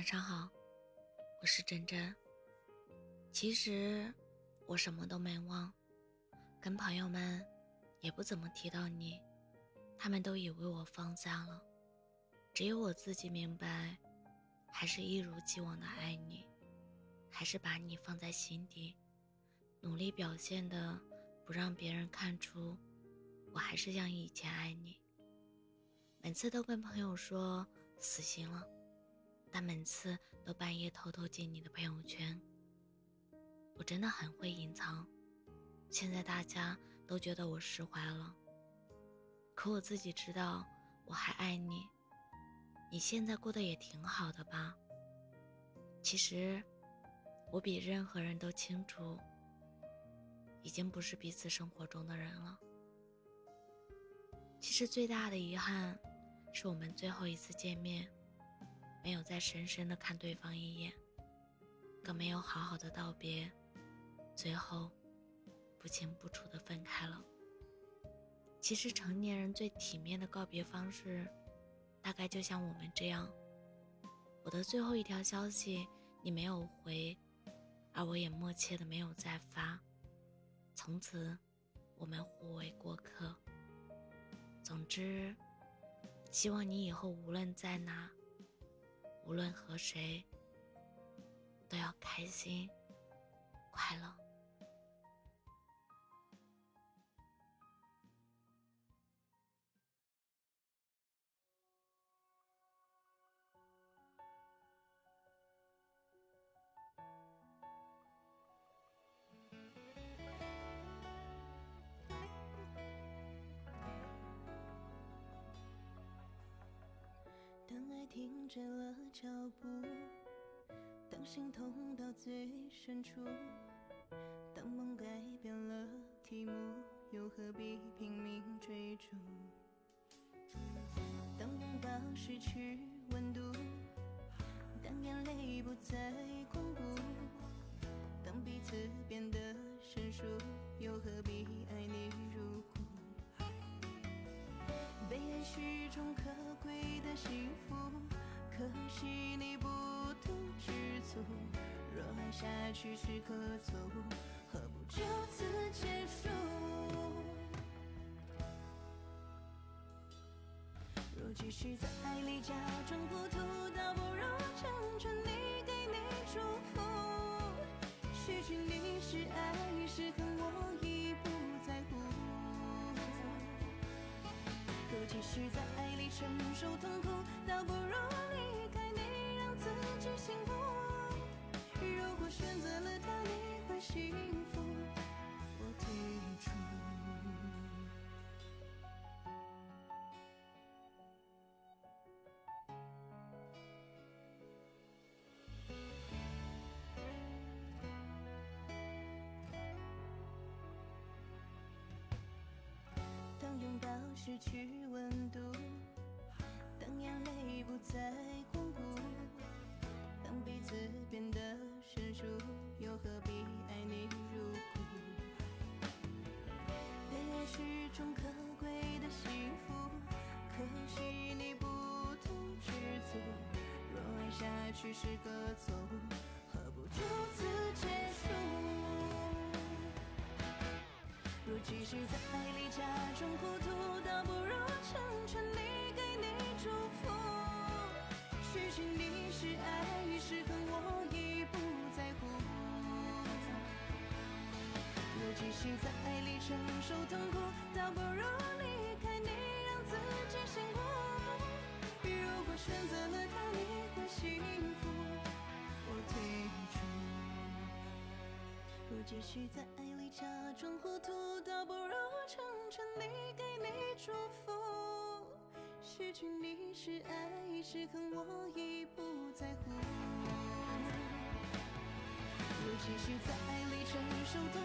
晚上好，我是真真。其实我什么都没忘，跟朋友们也不怎么提到你，他们都以为我放下了，只有我自己明白，还是一如既往的爱你，还是把你放在心底，努力表现的不让别人看出，我还是像以前爱你。每次都跟朋友说死心了。但每次都半夜偷偷进你的朋友圈，我真的很会隐藏。现在大家都觉得我释怀了，可我自己知道我还爱你。你现在过得也挺好的吧？其实，我比任何人都清楚，已经不是彼此生活中的人了。其实最大的遗憾，是我们最后一次见面。没有再深深的看对方一眼，更没有好好的道别，最后不清不楚的分开了。其实成年人最体面的告别方式，大概就像我们这样。我的最后一条消息你没有回，而我也默契的没有再发，从此我们互为过客。总之，希望你以后无论在哪。无论和谁，都要开心、快乐。停止了脚步，当心痛到最深处，当梦改变了题目，又何必拼命追逐？当拥抱失去温度，当眼泪不再光顾，当彼此变得生疏，又何必爱你如故？被爱是种可贵的幸福，可惜你不懂知足。若爱下去是个错误，何不就此结束？若继续在爱里假装糊涂，倒不如成全你，给你祝福。失去你是爱是恨，我已不在乎。若继续在爱承受痛苦，倒不如离开你，让自己幸福。如果选择了他，你会幸福，我退出。当拥抱失去幸福，可惜你不懂知足。若爱下去是个错误，何不就此结束？若继续在爱里假装糊涂，倒不如成继续在爱里承受痛苦，倒不如离开你，让自己幸福。如果选择了他，你会幸福，我退出。若继续在爱里假装糊涂，倒不如成全你，给你祝福。失去你是爱是恨，我已不在乎。若继续在爱里承受痛